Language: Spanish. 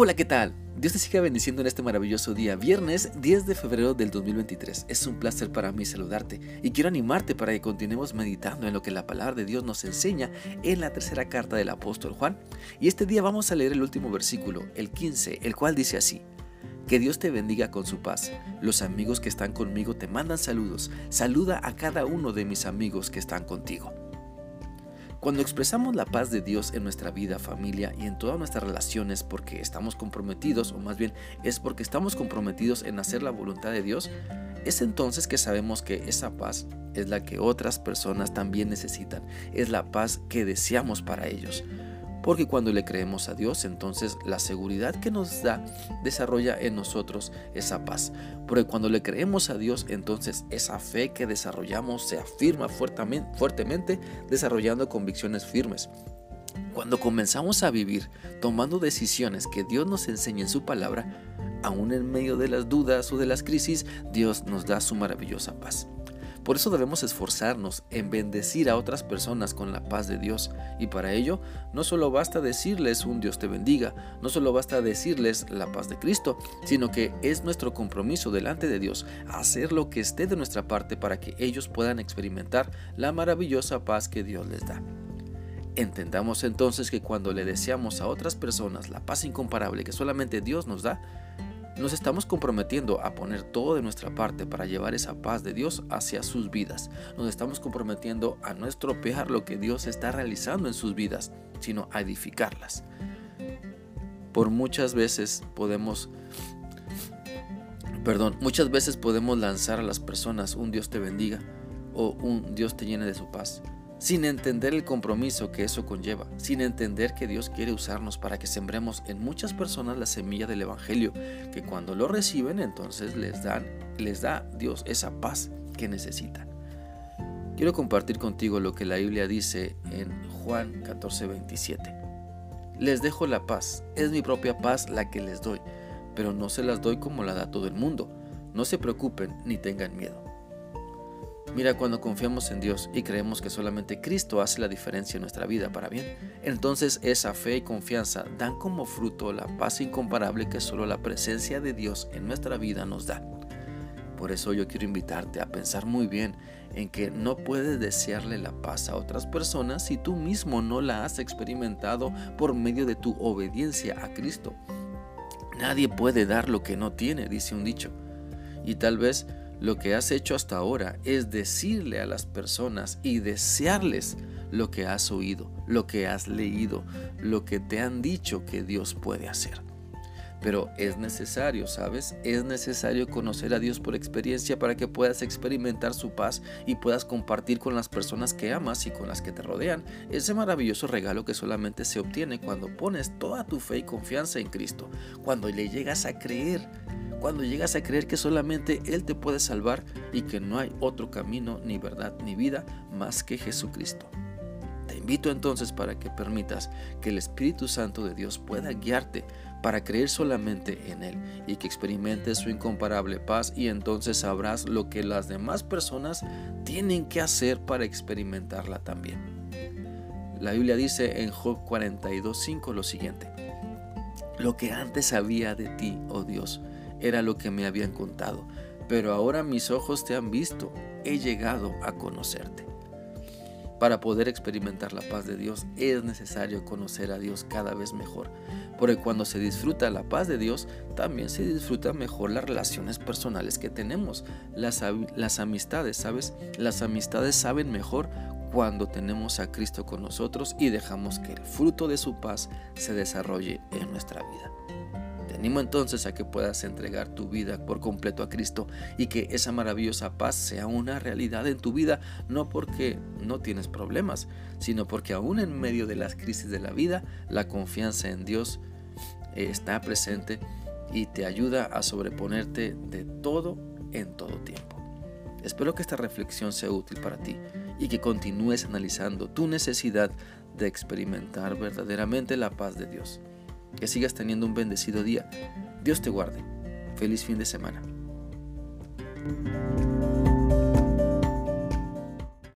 Hola, ¿qué tal? Dios te siga bendiciendo en este maravilloso día, viernes 10 de febrero del 2023. Es un placer para mí saludarte y quiero animarte para que continuemos meditando en lo que la palabra de Dios nos enseña en la tercera carta del apóstol Juan. Y este día vamos a leer el último versículo, el 15, el cual dice así. Que Dios te bendiga con su paz. Los amigos que están conmigo te mandan saludos. Saluda a cada uno de mis amigos que están contigo. Cuando expresamos la paz de Dios en nuestra vida, familia y en todas nuestras relaciones porque estamos comprometidos, o más bien es porque estamos comprometidos en hacer la voluntad de Dios, es entonces que sabemos que esa paz es la que otras personas también necesitan, es la paz que deseamos para ellos. Porque cuando le creemos a Dios, entonces la seguridad que nos da desarrolla en nosotros esa paz. Porque cuando le creemos a Dios, entonces esa fe que desarrollamos se afirma fuertemente, desarrollando convicciones firmes. Cuando comenzamos a vivir tomando decisiones que Dios nos enseña en su palabra, aún en medio de las dudas o de las crisis, Dios nos da su maravillosa paz. Por eso debemos esforzarnos en bendecir a otras personas con la paz de Dios. Y para ello no solo basta decirles un Dios te bendiga, no solo basta decirles la paz de Cristo, sino que es nuestro compromiso delante de Dios hacer lo que esté de nuestra parte para que ellos puedan experimentar la maravillosa paz que Dios les da. Entendamos entonces que cuando le deseamos a otras personas la paz incomparable que solamente Dios nos da, nos estamos comprometiendo a poner todo de nuestra parte para llevar esa paz de Dios hacia sus vidas. Nos estamos comprometiendo a no estropear lo que Dios está realizando en sus vidas, sino a edificarlas. Por muchas veces podemos perdón, muchas veces podemos lanzar a las personas un Dios te bendiga o un Dios te llene de su paz sin entender el compromiso que eso conlleva, sin entender que Dios quiere usarnos para que sembremos en muchas personas la semilla del Evangelio, que cuando lo reciben entonces les, dan, les da Dios esa paz que necesitan. Quiero compartir contigo lo que la Biblia dice en Juan 14, 27. Les dejo la paz, es mi propia paz la que les doy, pero no se las doy como la da todo el mundo. No se preocupen ni tengan miedo. Mira, cuando confiamos en Dios y creemos que solamente Cristo hace la diferencia en nuestra vida para bien, entonces esa fe y confianza dan como fruto la paz incomparable que solo la presencia de Dios en nuestra vida nos da. Por eso yo quiero invitarte a pensar muy bien en que no puedes desearle la paz a otras personas si tú mismo no la has experimentado por medio de tu obediencia a Cristo. Nadie puede dar lo que no tiene, dice un dicho. Y tal vez lo que has hecho hasta ahora es decirle a las personas y desearles lo que has oído, lo que has leído, lo que te han dicho que Dios puede hacer. Pero es necesario, ¿sabes? Es necesario conocer a Dios por experiencia para que puedas experimentar su paz y puedas compartir con las personas que amas y con las que te rodean ese maravilloso regalo que solamente se obtiene cuando pones toda tu fe y confianza en Cristo, cuando le llegas a creer cuando llegas a creer que solamente Él te puede salvar y que no hay otro camino, ni verdad, ni vida más que Jesucristo. Te invito entonces para que permitas que el Espíritu Santo de Dios pueda guiarte para creer solamente en Él y que experimentes su incomparable paz y entonces sabrás lo que las demás personas tienen que hacer para experimentarla también. La Biblia dice en Job 42.5 lo siguiente. Lo que antes sabía de ti, oh Dios, era lo que me habían contado, pero ahora mis ojos te han visto, he llegado a conocerte. Para poder experimentar la paz de Dios es necesario conocer a Dios cada vez mejor, porque cuando se disfruta la paz de Dios, también se disfruta mejor las relaciones personales que tenemos, las amistades, ¿sabes? Las amistades saben mejor cuando tenemos a Cristo con nosotros y dejamos que el fruto de su paz se desarrolle en nuestra vida animo entonces a que puedas entregar tu vida por completo a Cristo y que esa maravillosa paz sea una realidad en tu vida, no porque no tienes problemas, sino porque aún en medio de las crisis de la vida, la confianza en Dios eh, está presente y te ayuda a sobreponerte de todo en todo tiempo. Espero que esta reflexión sea útil para ti y que continúes analizando tu necesidad de experimentar verdaderamente la paz de Dios. Que sigas teniendo un bendecido día. Dios te guarde. Feliz fin de semana.